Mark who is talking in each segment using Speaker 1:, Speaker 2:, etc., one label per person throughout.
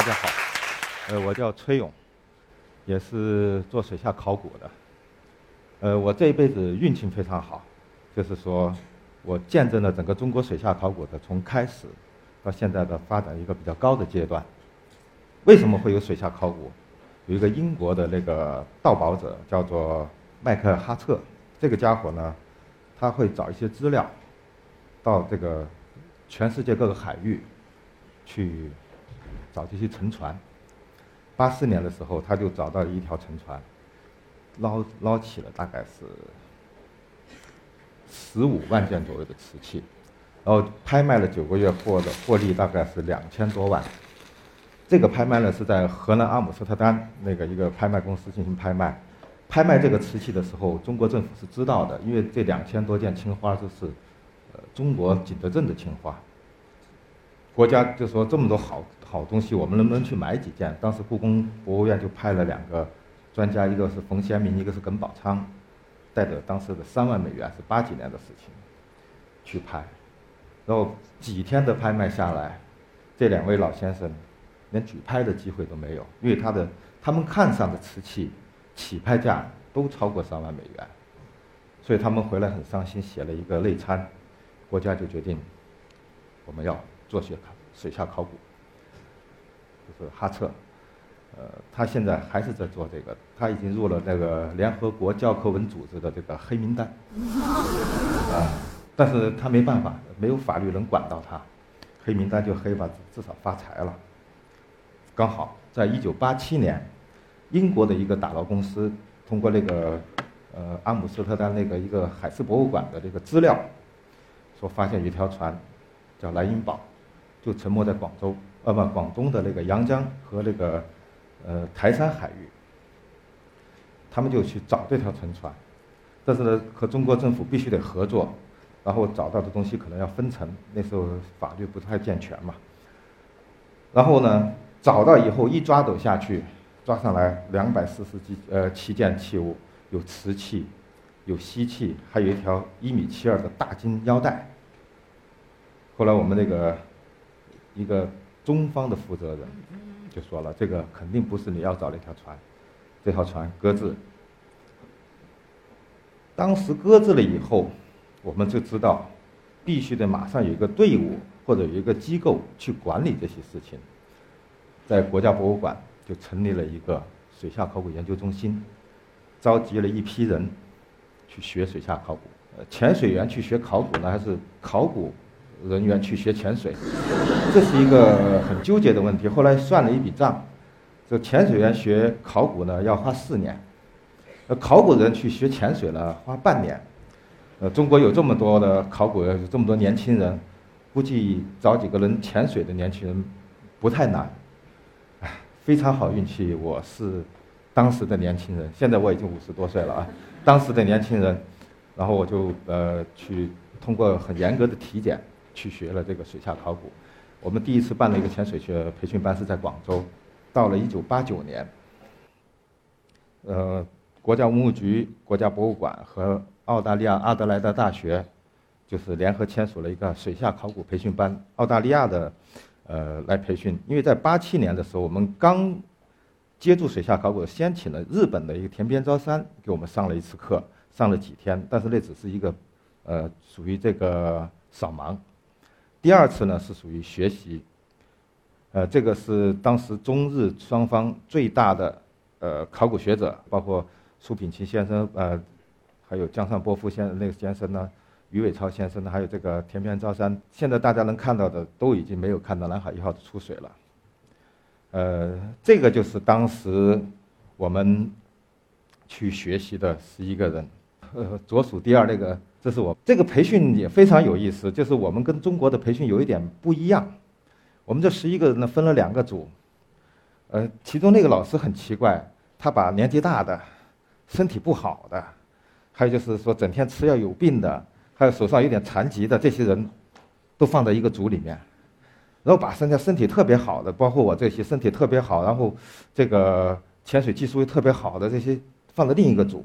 Speaker 1: 大家好，呃，我叫崔勇，也是做水下考古的。呃，我这一辈子运气非常好，就是说我见证了整个中国水下考古的从开始到现在的发展一个比较高的阶段。为什么会有水下考古？有一个英国的那个盗宝者叫做麦克哈特，这个家伙呢，他会找一些资料，到这个全世界各个海域去。找这些沉船。八四年的时候，他就找到了一条沉船，捞捞起了大概是十五万件左右的瓷器，然后拍卖了九个月，获的获利大概是两千多万。这个拍卖呢是在荷兰阿姆斯特丹那个一个拍卖公司进行拍卖。拍卖这个瓷器的时候，中国政府是知道的，因为这两千多件青花都是呃中国景德镇的青花。国家就说这么多好好东西，我们能不能去买几件？当时故宫博物院就派了两个专家，一个是冯先明，一个是耿宝昌，带着当时的三万美元，是八几年的事情，去拍。然后几天的拍卖下来，这两位老先生连举拍的机会都没有，因为他的他们看上的瓷器起拍价都超过三万美元，所以他们回来很伤心，写了一个内参，国家就决定我们要。做些水下考古，就是哈彻，呃，他现在还是在做这个，他已经入了那个联合国教科文组织的这个黑名单，啊，但是他没办法，没有法律能管到他，黑名单就黑吧，至少发财了。刚好在一九八七年，英国的一个打捞公司通过那个呃阿姆斯特丹那个一个海事博物馆的这个资料，说发现一条船叫莱茵堡。就沉没在广州，呃不，广东的那个阳江和那个，呃台山海域。他们就去找这条沉船，但是呢，和中国政府必须得合作，然后找到的东西可能要分成，那时候法律不太健全嘛。然后呢，找到以后一抓走下去，抓上来两百四十几呃七件器物，有瓷器，有锡器，还有一条一米七二的大金腰带。后来我们那个。一个中方的负责人就说了：“这个肯定不是你要找那条船，这条船搁置。当时搁置了以后，我们就知道，必须得马上有一个队伍或者有一个机构去管理这些事情。在国家博物馆就成立了一个水下考古研究中心，召集了一批人去学水下考古。潜水员去学考古呢，还是考古？”人员去学潜水，这是一个很纠结的问题。后来算了一笔账，这潜水员学考古呢要花四年，呃，考古人去学潜水呢花半年。呃，中国有这么多的考古，有这么多年轻人，估计找几个人潜水的年轻人不太难。哎，非常好运气，我是当时的年轻人，现在我已经五十多岁了啊。当时的年轻人，然后我就呃去通过很严格的体检。去学了这个水下考古，我们第一次办了一个潜水学培训班是在广州，到了一九八九年，呃，国家文物局、国家博物馆和澳大利亚阿德莱德大学，就是联合签署了一个水下考古培训班，澳大利亚的，呃，来培训。因为在八七年的时候，我们刚接触水下考古，先请了日本的一个田边昭三给我们上了一次课，上了几天，但是那只是一个，呃，属于这个扫盲。第二次呢是属于学习，呃，这个是当时中日双方最大的呃考古学者，包括苏秉琦先生，呃，还有江上波夫先生那个先生呢，余伟超先生呢，还有这个田边昭三。现在大家能看到的都已经没有看到南海一号的出水了。呃，这个就是当时我们去学习的十一个人，呃，左数第二那个。这是我这个培训也非常有意思，就是我们跟中国的培训有一点不一样。我们这十一个人呢分了两个组，呃，其中那个老师很奇怪，他把年纪大的、身体不好的，还有就是说整天吃药有病的，还有手上有点残疾的这些人，都放在一个组里面，然后把现在身体特别好的，包括我这些身体特别好，然后这个潜水技术又特别好的这些放在另一个组。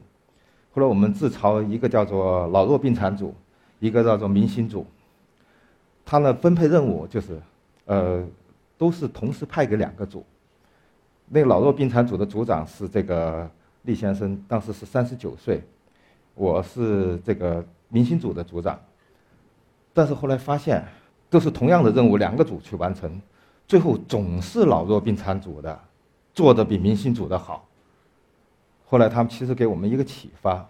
Speaker 1: 后来我们自嘲一个叫做老弱病残组，一个叫做明星组。他呢分配任务就是，呃，都是同时派给两个组。那个老弱病残组的组长是这个厉先生，当时是三十九岁，我是这个明星组的组长。但是后来发现，都是同样的任务，两个组去完成，最后总是老弱病残组的做的比明星组的好。后来他们其实给我们一个启发：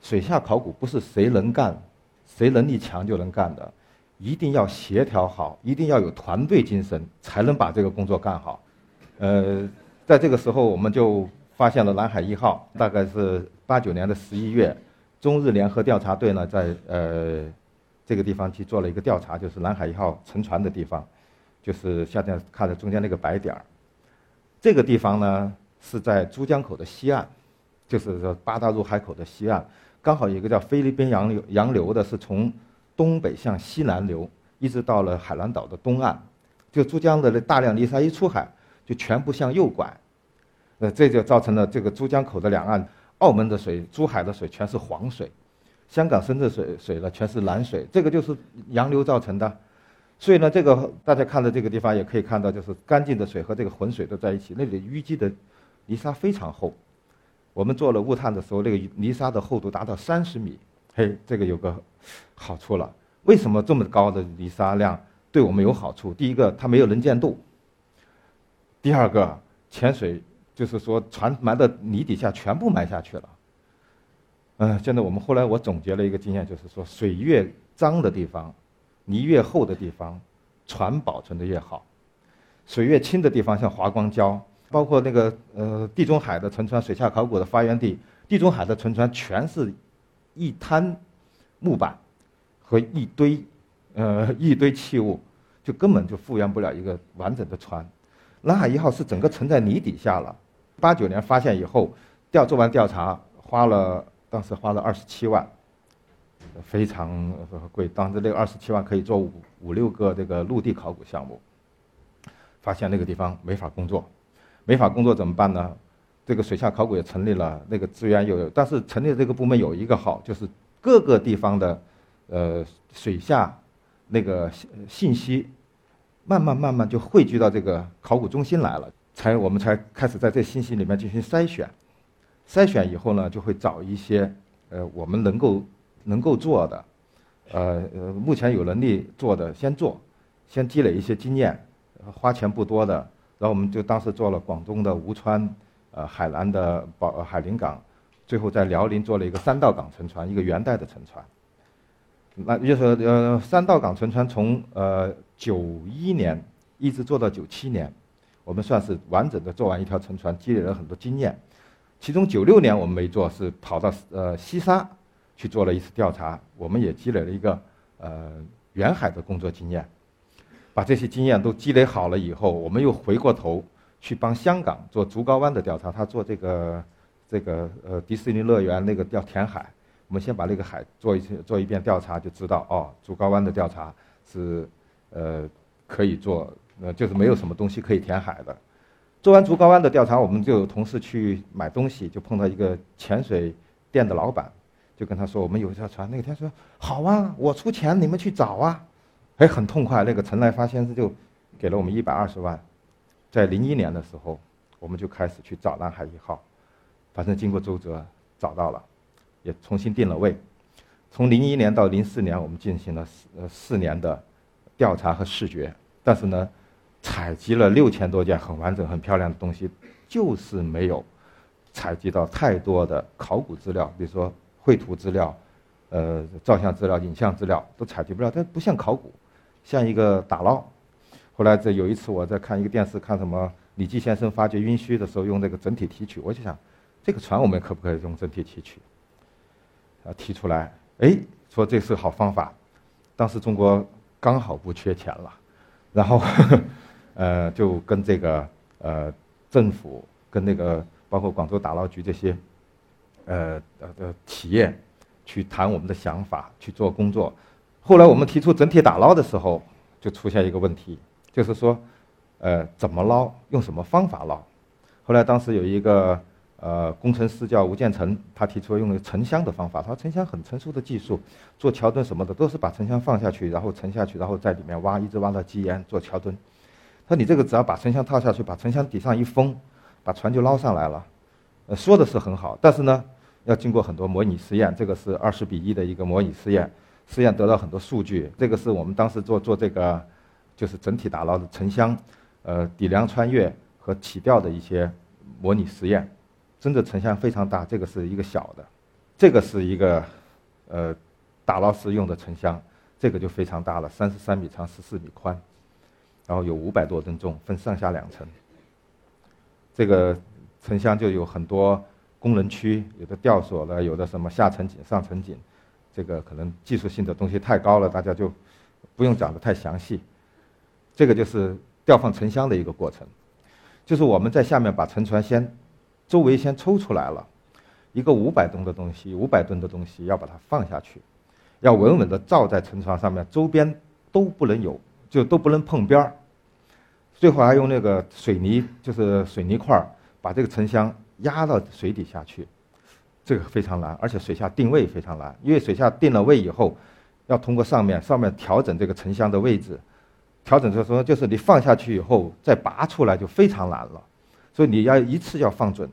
Speaker 1: 水下考古不是谁能干，谁能力强就能干的，一定要协调好，一定要有团队精神，才能把这个工作干好。呃。在这个时候，我们就发现了南海一号，大概是八九年的十一月，中日联合调查队呢在呃这个地方去做了一个调查，就是南海一号沉船的地方，就是下面看的中间那个白点儿。这个地方呢是在珠江口的西岸，就是说八大入海口的西岸，刚好有一个叫菲律宾洋流，洋流的是从东北向西南流，一直到了海南岛的东岸，就珠江的大量泥沙一出海。就全部向右拐，呃，这就造成了这个珠江口的两岸，澳门的水、珠海的水全是黄水，香港、深圳水水呢全是蓝水，这个就是洋流造成的。所以呢，这个大家看到这个地方也可以看到，就是干净的水和这个浑水都在一起，那里淤积的泥沙非常厚。我们做了物探的时候，那个泥沙的厚度达到三十米。嘿，这个有个好处了，为什么这么高的泥沙量对我们有好处？第一个，它没有能见度。第二个潜水就是说船埋到泥底下全部埋下去了。嗯，现在我们后来我总结了一个经验，就是说水越脏的地方，泥越厚的地方，船保存的越好；水越清的地方，像华光礁，包括那个呃地中海的沉船，水下考古的发源地，地中海的沉船全是一滩木板和一堆呃一堆器物，就根本就复原不了一个完整的船。南海一号是整个沉在泥底下了，八九年发现以后，调做完调查花了当时花了二十七万，非常贵。当时那个二十七万可以做五五六个这个陆地考古项目。发现那个地方没法工作，没法工作怎么办呢？这个水下考古也成立了，那个资源又有，但是成立这个部门有一个好，就是各个地方的呃水下那个信息。慢慢慢慢就汇聚到这个考古中心来了，才我们才开始在这信息里面进行筛选，筛选以后呢，就会找一些呃我们能够能够做的，呃呃目前有能力做的先做，先积累一些经验，花钱不多的，然后我们就当时做了广东的吴川，呃海南的宝海陵港，最后在辽宁做了一个三道港沉船，一个元代的沉船。那就是呃，三道港沉船从呃九一年一直做到九七年，我们算是完整的做完一条沉船，积累了很多经验。其中九六年我们没做，是跑到呃西沙去做了一次调查，我们也积累了一个呃远海的工作经验。把这些经验都积累好了以后，我们又回过头去帮香港做竹篙湾的调查，他做这个这个呃迪士尼乐园那个叫填海。我们先把那个海做一次做一遍调查，就知道哦，竹篙湾的调查是呃可以做，呃就是没有什么东西可以填海的。做完竹篙湾的调查，我们就有同事去买东西，就碰到一个潜水店的老板，就跟他说：“我们有一条船。”那个天说：“好啊，我出钱，你们去找啊。”哎，很痛快。那个陈来发先生就给了我们一百二十万。在零一年的时候，我们就开始去找南海一号，反正经过周折找到了。也重新定了位，从零一年到零四年，我们进行了四四年的调查和视觉，但是呢，采集了六千多件很完整、很漂亮的东西，就是没有采集到太多的考古资料，比如说绘图资料、呃照相资料、影像资料都采集不了，它不像考古，像一个打捞。后来这有一次我在看一个电视，看什么李济先生发掘殷墟的时候用那个整体提取，我就想，这个船我们可不可以用整体提取？啊，提出来，哎，说这是好方法。当时中国刚好不缺钱了，然后，呃，就跟这个呃政府跟那个包括广州打捞局这些，呃呃的企业去谈我们的想法，去做工作。后来我们提出整体打捞的时候，就出现一个问题，就是说，呃，怎么捞，用什么方法捞？后来当时有一个。呃，工程师叫吴建成，他提出用沉箱的方法。他说沉箱很成熟的技术，做桥墩什么的都是把沉箱放下去，然后沉下去，然后在里面挖，一直挖到基岩做桥墩。他说你这个只要把沉箱套下去，把沉箱底上一封，把船就捞上来了。呃，说的是很好，但是呢，要经过很多模拟实验。这个是二十比一的一个模拟实验，实验得到很多数据。这个是我们当时做做这个，就是整体打捞的沉箱，呃，底梁穿越和起吊的一些模拟实验。真的沉箱非常大，这个是一个小的，这个是一个，呃，打捞时用的沉箱，这个就非常大了，三十三米长，十四米宽，然后有五百多吨重，分上下两层。这个沉箱就有很多功能区，有的吊索了，有的什么下沉井、上沉井，这个可能技术性的东西太高了，大家就不用讲的太详细。这个就是吊放沉箱的一个过程，就是我们在下面把沉船先。周围先抽出来了，一个五百吨的东西，五百吨的东西要把它放下去，要稳稳地罩在沉船上面，周边都不能有，就都不能碰边儿。最后还用那个水泥，就是水泥块儿，把这个沉箱压到水底下去，这个非常难，而且水下定位非常难，因为水下定了位以后，要通过上面上面调整这个沉箱的位置，调整就是说就是你放下去以后再拔出来就非常难了。所以你要一次要放准，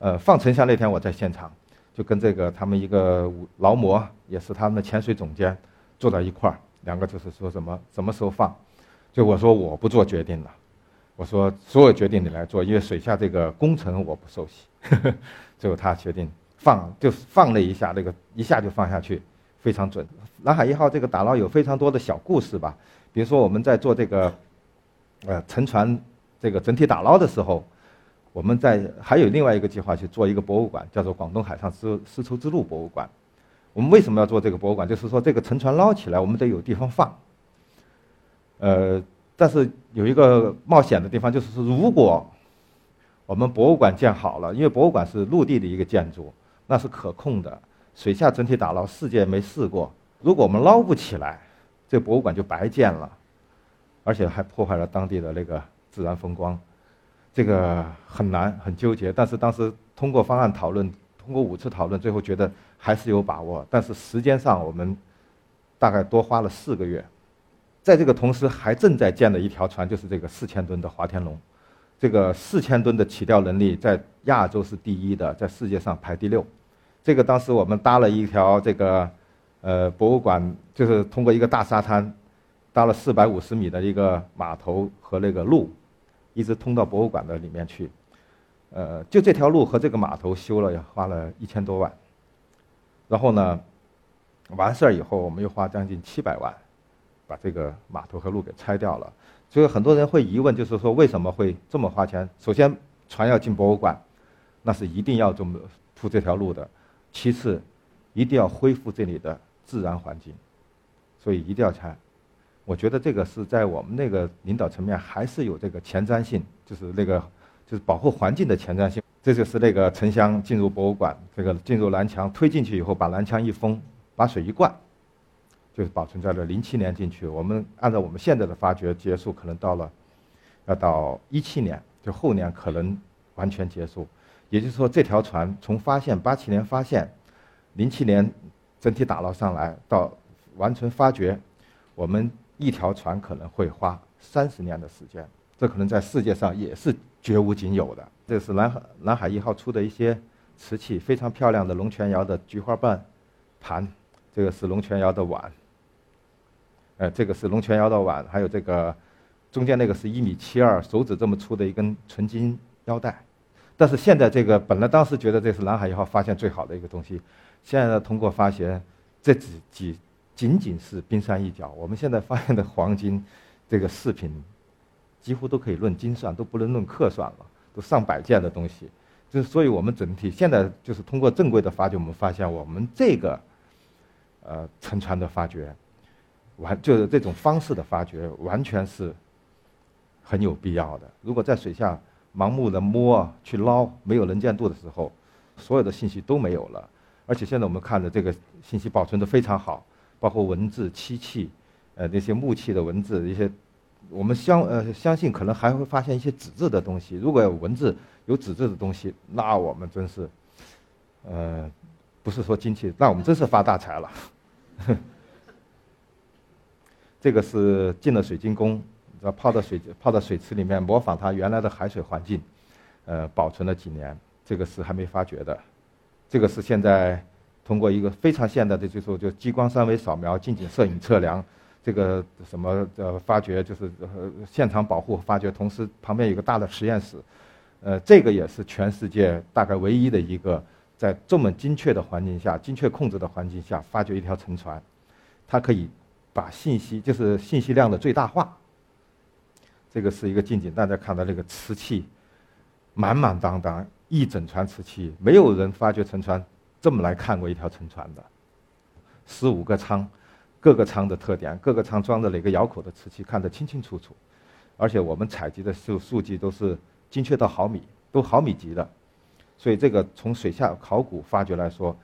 Speaker 1: 呃，放沉箱那天我在现场，就跟这个他们一个劳模，也是他们的潜水总监，坐在一块儿，两个就是说什么什么时候放，就我说我不做决定了，我说所有决定你来做，因为水下这个工程我不熟悉，最后他决定放，就放了一下，那个一下就放下去，非常准。南海一号这个打捞有非常多的小故事吧，比如说我们在做这个，呃，沉船这个整体打捞的时候。我们在还有另外一个计划去做一个博物馆，叫做广东海上丝丝绸之路博物馆。我们为什么要做这个博物馆？就是说这个沉船捞起来，我们得有地方放。呃，但是有一个冒险的地方，就是说如果我们博物馆建好了，因为博物馆是陆地的一个建筑，那是可控的，水下整体打捞世界没试过。如果我们捞不起来，这博物馆就白建了，而且还破坏了当地的那个自然风光。这个很难，很纠结。但是当时通过方案讨论，通过五次讨论，最后觉得还是有把握。但是时间上，我们大概多花了四个月。在这个同时，还正在建的一条船，就是这个四千吨的华天龙。这个四千吨的起吊能力在亚洲是第一的，在世界上排第六。这个当时我们搭了一条这个呃博物馆，就是通过一个大沙滩，搭了四百五十米的一个码头和那个路。一直通到博物馆的里面去，呃，就这条路和这个码头修了，要花了一千多万。然后呢，完事儿以后，我们又花将近七百万，把这个码头和路给拆掉了。所以很多人会疑问，就是说为什么会这么花钱？首先，船要进博物馆，那是一定要这么铺这条路的；其次，一定要恢复这里的自然环境，所以一定要拆。我觉得这个是在我们那个领导层面还是有这个前瞻性，就是那个就是保护环境的前瞻性。这就是那个沉箱进入博物馆，这个进入蓝墙推进去以后，把蓝墙一封，把水一灌，就是保存在了零七年进去。我们按照我们现在的发掘结束，可能到了要到一七年，就后年可能完全结束。也就是说，这条船从发现八七年发现，零七年整体打捞上来到完成发掘，我们。一条船可能会花三十年的时间，这可能在世界上也是绝无仅有的。这是南海南海一号出的一些瓷器，非常漂亮的龙泉窑的菊花瓣盘，这个是龙泉窑的碗，呃，这个是龙泉窑的碗，还有这个中间那个是一米七二，手指这么粗的一根纯金腰带。但是现在这个本来当时觉得这是南海一号发现最好的一个东西，现在通过发现这几几。仅仅是冰山一角。我们现在发现的黄金，这个饰品，几乎都可以论斤算，都不能论克算了，都上百件的东西。就是，所以我们整体现在就是通过正规的发掘，我们发现我们这个，呃，沉船的发掘，完就是这种方式的发掘，完全是很有必要的。如果在水下盲目的摸去捞，没有能见度的时候，所有的信息都没有了。而且现在我们看的这个信息保存的非常好。包括文字、漆器，呃，那些木器的文字，一些我们相呃相信可能还会发现一些纸质的东西。如果有文字、有纸质的东西，那我们真是，呃，不是说金器，那我们真是发大财了。这个是进了水晶宫，要泡到水泡到水池里面，模仿它原来的海水环境，呃，保存了几年。这个是还没发掘的，这个是现在通过一个非常现代的技术，就激光三维扫描、近景摄影测量，这个什么呃发掘就是呃现场保护发掘，同时旁边有个大的实验室，呃，这个也是全世界大概唯一的一个在这么精确的环境下、精确控制的环境下发掘一条沉船，它可以把信息就是信息量的最大化。这个是一个近景，大家看到这个瓷器满满当当。一整船瓷器，没有人发掘沉船这么来看过一条沉船的。十五个舱，各个舱的特点，各个舱装的哪个窑口的瓷器看得清清楚楚，而且我们采集的数数据都是精确到毫米，都毫米级的。所以这个从水下考古发掘来说，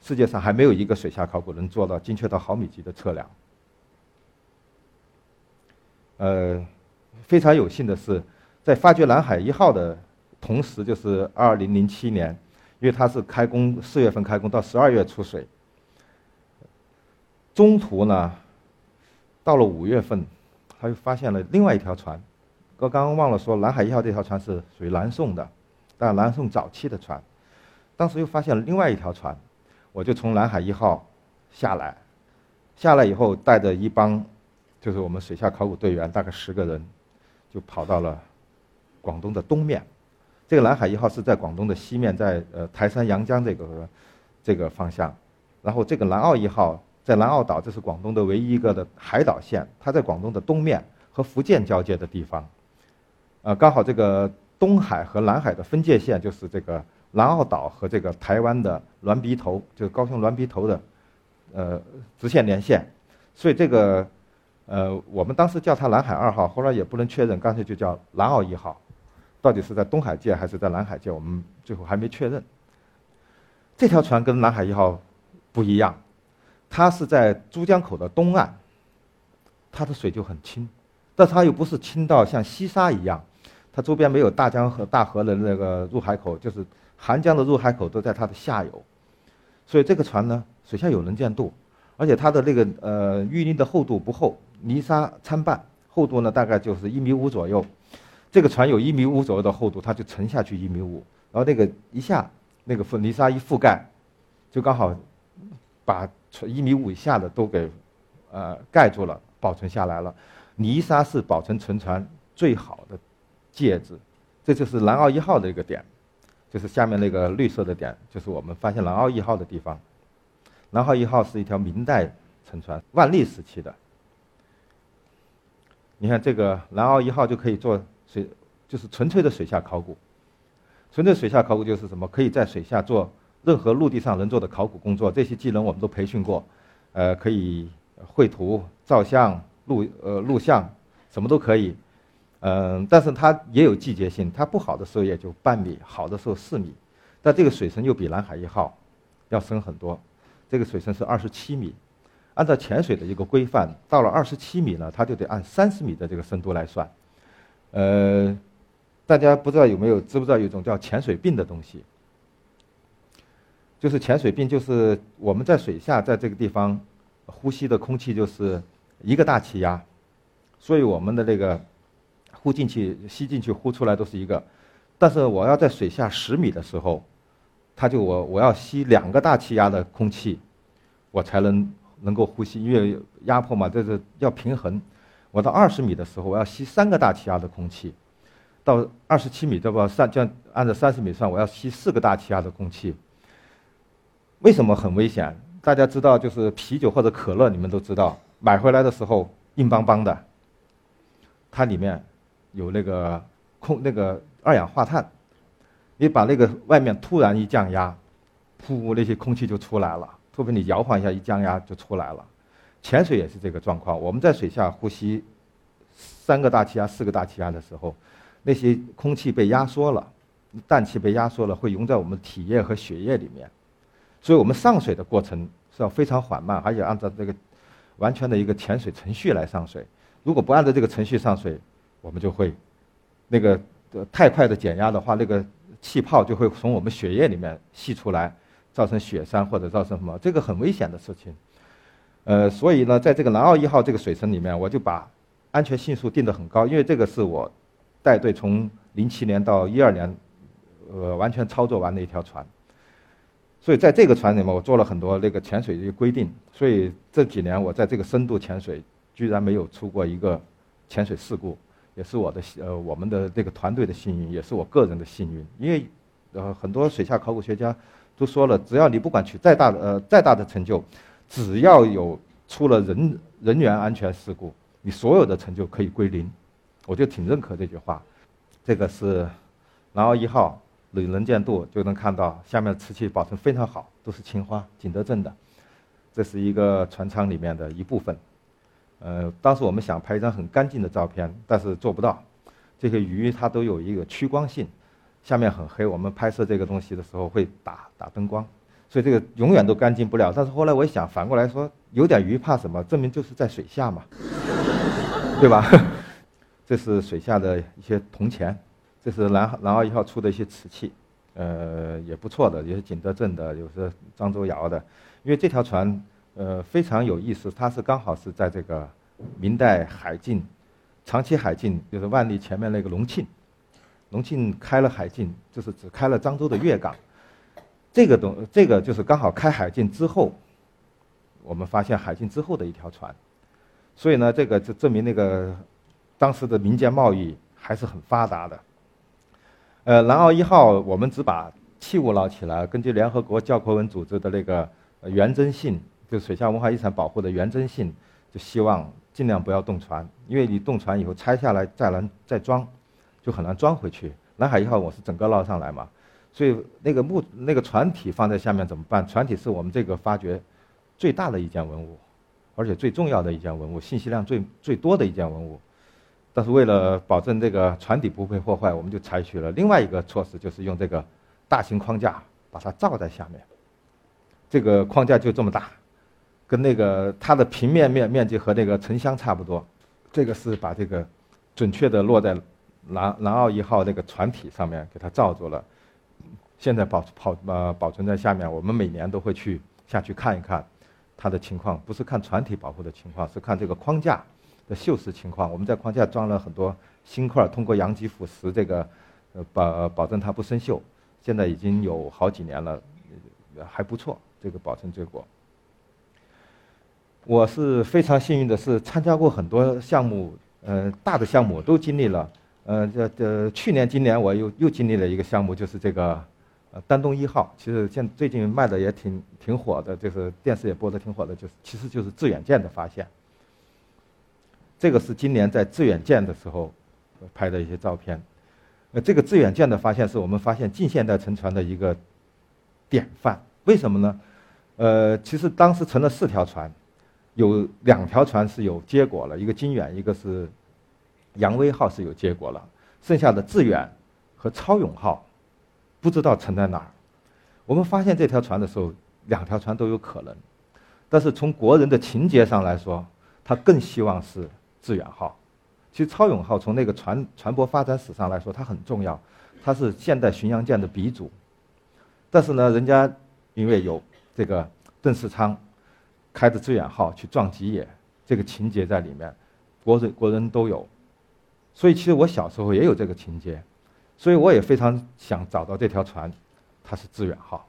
Speaker 1: 世界上还没有一个水下考古能做到精确到毫米级的测量。呃，非常有幸的是，在发掘南海一号的。同时就是二零零七年，因为它是开工四月份开工到十二月出水，中途呢，到了五月份，他又发现了另外一条船。我刚刚忘了说，南海一号这条船是属于南宋的，但南宋早期的船。当时又发现了另外一条船，我就从南海一号下来，下来以后带着一帮，就是我们水下考古队员，大概十个人，就跑到了广东的东面。这个南海一号是在广东的西面，在呃台山阳江这个这个方向，然后这个南澳一号在南澳岛，这是广东的唯一一个的海岛线，它在广东的东面和福建交界的地方，呃，刚好这个东海和南海的分界线就是这个南澳岛和这个台湾的銮鼻头，就是高雄銮鼻头的呃直线连线，所以这个呃我们当时叫它南海二号，后来也不能确认，干脆就叫南澳一号。到底是在东海界还是在南海界？我们最后还没确认。这条船跟南海一号不一样，它是在珠江口的东岸，它的水就很清，但它又不是清到像西沙一样，它周边没有大江和大河的那个入海口，就是韩江的入海口都在它的下游，所以这个船呢，水下有能见度，而且它的那个呃淤泥的厚度不厚，泥沙参半，厚度呢大概就是一米五左右。这个船有一米五左右的厚度，它就沉下去一米五，然后那个一下，那个覆泥沙一覆盖，就刚好把船一米五以下的都给呃盖住了，保存下来了。泥沙是保存沉船最好的介质，这就是南澳一号的一个点，就是下面那个绿色的点，就是我们发现南澳一号的地方。南澳一号是一条明代沉船，万历时期的。你看这个南澳一号就可以做。水就是纯粹的水下考古，纯粹水下考古就是什么？可以在水下做任何陆地上能做的考古工作，这些技能我们都培训过，呃，可以绘图、照相、录呃录像，什么都可以，嗯，但是它也有季节性，它不好的时候也就半米，好的时候四米，但这个水深又比南海一号要深很多，这个水深是二十七米，按照潜水的一个规范，到了二十七米呢，它就得按三十米的这个深度来算。呃，大家不知道有没有知不知道有一种叫潜水病的东西？就是潜水病，就是我们在水下在这个地方呼吸的空气就是一个大气压，所以我们的这个呼进去、吸进去、呼出来都是一个。但是我要在水下十米的时候，它就我我要吸两个大气压的空气，我才能能够呼吸，因为压迫嘛，这是要平衡。我到二十米的时候，我要吸三个大气压的空气；到二十七米，对吧？三，就按照三十米算，我要吸四个大气压的空气。为什么很危险？大家知道，就是啤酒或者可乐，你们都知道，买回来的时候硬邦邦的，它里面有那个空那个二氧化碳。你把那个外面突然一降压，噗，那些空气就出来了。说不定你摇晃一下，一降压就出来了。潜水也是这个状况。我们在水下呼吸三个大气压、四个大气压的时候，那些空气被压缩了，氮气被压缩了，会溶在我们体液和血液里面。所以我们上水的过程是要非常缓慢，而且按照这个完全的一个潜水程序来上水。如果不按照这个程序上水，我们就会那个太快的减压的话，那个气泡就会从我们血液里面析出来，造成雪山或者造成什么，这个很危险的事情。呃，所以呢，在这个南澳一号这个水层里面，我就把安全系数定得很高，因为这个是我带队从零七年到一二年，呃，完全操作完的一条船。所以在这个船里面，我做了很多那个潜水的规定。所以这几年我在这个深度潜水，居然没有出过一个潜水事故，也是我的呃我们的这个团队的幸运，也是我个人的幸运。因为呃很多水下考古学家都说了，只要你不管取再大的呃再大的成就，只要有出了人人员安全事故，你所有的成就可以归零。我就挺认可这句话。这个是南澳一号。能能见度就能看到下面的瓷器保存非常好，都是青花，景德镇的。这是一个船舱里面的一部分。呃，当时我们想拍一张很干净的照片，但是做不到。这些鱼它都有一个趋光性，下面很黑，我们拍摄这个东西的时候会打打灯光，所以这个永远都干净不了。但是后来我一想，反过来说，有点鱼怕什么？证明就是在水下嘛，对吧？这是水下的一些铜钱。这是南南澳一号出的一些瓷器，呃，也不错的，也是景德镇的，有是漳州窑的。因为这条船，呃，非常有意思，它是刚好是在这个明代海禁、长期海禁，就是万历前面那个隆庆，隆庆开了海禁，就是只开了漳州的粤港。这个东，这个就是刚好开海禁之后，我们发现海禁之后的一条船，所以呢，这个就证明那个当时的民间贸易还是很发达的。呃，南澳一号，我们只把器物捞起来。根据联合国教科文组织的那个原真性，就水下文化遗产保护的原真性，就希望尽量不要动船，因为你动船以后拆下来再能再装，就很难装回去。南海一号我是整个捞上来嘛，所以那个木那个船体放在下面怎么办？船体是我们这个发掘最大的一件文物，而且最重要的一件文物，信息量最最多的一件文物。但是为了保证这个船底不被破坏，我们就采取了另外一个措施，就是用这个大型框架把它罩在下面。这个框架就这么大，跟那个它的平面面面积和那个沉箱差不多。这个是把这个准确的落在南南澳一号那个船体上面，给它罩住了。现在保保呃保存在下面，我们每年都会去下去看一看它的情况，不是看船体保护的情况，是看这个框架。的锈蚀情况，我们在框架装了很多锌块，通过阳极腐蚀这个，呃保保证它不生锈。现在已经有好几年了，还不错，这个保存结果。我是非常幸运的是参加过很多项目，呃大的项目都经历了。呃这这去年今年我又又经历了一个项目，就是这个呃丹东一号。其实现最近卖的也挺挺火的，就是电视也播的挺火的，就是其实就是致远舰的发现。这个是今年在致远舰的时候拍的一些照片。呃，这个致远舰的发现是我们发现近现代沉船的一个典范。为什么呢？呃，其实当时沉了四条船，有两条船是有结果了，一个金远，一个是扬威号是有结果了，剩下的致远和超勇号不知道沉在哪儿。我们发现这条船的时候，两条船都有可能，但是从国人的情节上来说，他更希望是。致远号，其实超勇号从那个船船舶发展史上来说，它很重要，它是现代巡洋舰的鼻祖。但是呢，人家因为有这个邓世昌开着致远号去撞吉野，这个情节在里面，国人国人都有。所以其实我小时候也有这个情节，所以我也非常想找到这条船，它是致远号。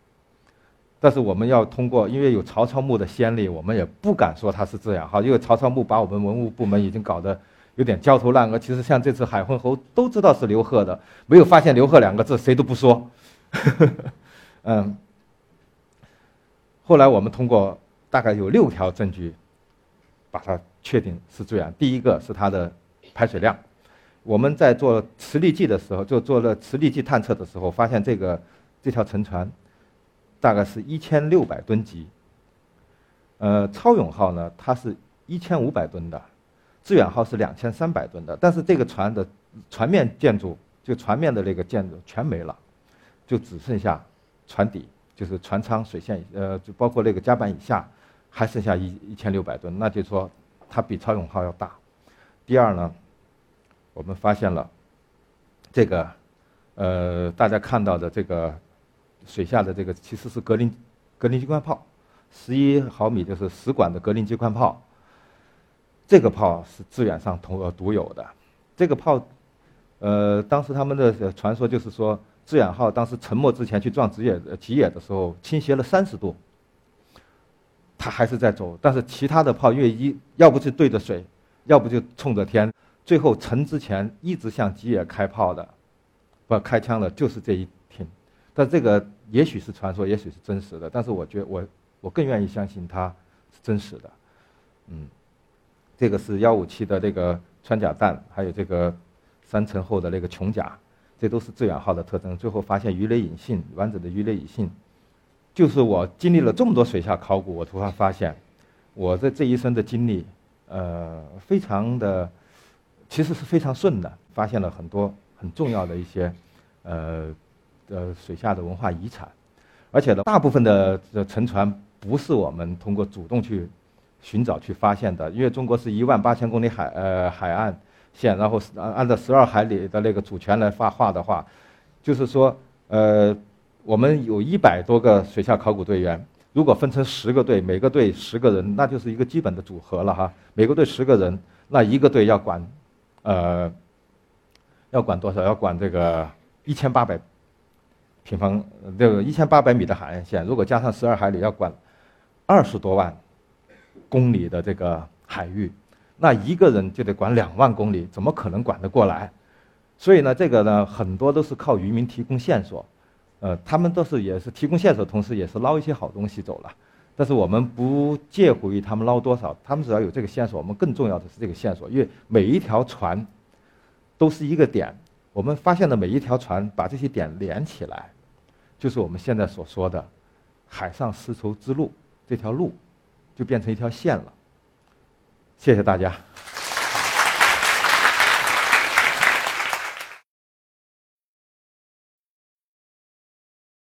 Speaker 1: 但是我们要通过，因为有曹操墓的先例，我们也不敢说它是这样哈。因为曹操墓把我们文物部门已经搞得有点焦头烂额。其实像这次海昏侯都知道是刘贺的，没有发现刘贺两个字，谁都不说。嗯。后来我们通过大概有六条证据，把它确定是这样。第一个是它的排水量，我们在做磁力计的时候，就做了磁力计探测的时候，发现这个这条沉船。大概是一千六百吨级。呃，超勇号呢，它是一千五百吨的，致远号是两千三百吨的。但是这个船的船面建筑，就船面的那个建筑全没了，就只剩下船底，就是船舱、水线，呃，就包括那个甲板以下，还剩下一一千六百吨。那就说它比超勇号要大。第二呢，我们发现了这个，呃，大家看到的这个。水下的这个其实是格林格林机关炮，十一毫米就是十管的格林机关炮。这个炮是致远上同呃独有的。这个炮，呃，当时他们的传说就是说，致远号当时沉没之前去撞吉野吉野的时候，倾斜了三十度，它还是在走。但是其他的炮越一要不就对着水，要不就冲着天，最后沉之前一直向吉野开炮的，不开枪的，就是这一挺。但这个也许是传说，也许是真实的。但是我觉我我更愿意相信它是真实的。嗯，这个是幺五七的这个。穿甲弹，还有这个三层厚的那个穹甲，这都是致远号的特征。最后发现鱼雷引信，完整的鱼雷引信，就是我经历了这么多水下考古，我突然发现，我的这一生的经历，呃，非常的，其实是非常顺的，发现了很多很重要的一些，呃，呃，水下的文化遗产，而且呢，大部分的沉船不是我们通过主动去。寻找去发现的，因为中国是一万八千公里海呃海岸线，然后按按照十二海里的那个主权来发话的话，就是说呃我们有一百多个水下考古队员，如果分成十个队，每个队十个人，那就是一个基本的组合了哈。每个队十个人，那一个队要管呃要管多少？要管这个一千八百平方这个一千八百米的海岸线，如果加上十二海里，要管二十多万。公里的这个海域，那一个人就得管两万公里，怎么可能管得过来？所以呢，这个呢，很多都是靠渔民提供线索，呃，他们都是也是提供线索，同时也是捞一些好东西走了。但是我们不介乎于他们捞多少，他们只要有这个线索，我们更重要的是这个线索，因为每一条船都是一个点，我们发现的每一条船把这些点连起来，就是我们现在所说的海上丝绸之路这条路。就变成一条线了。谢谢大家。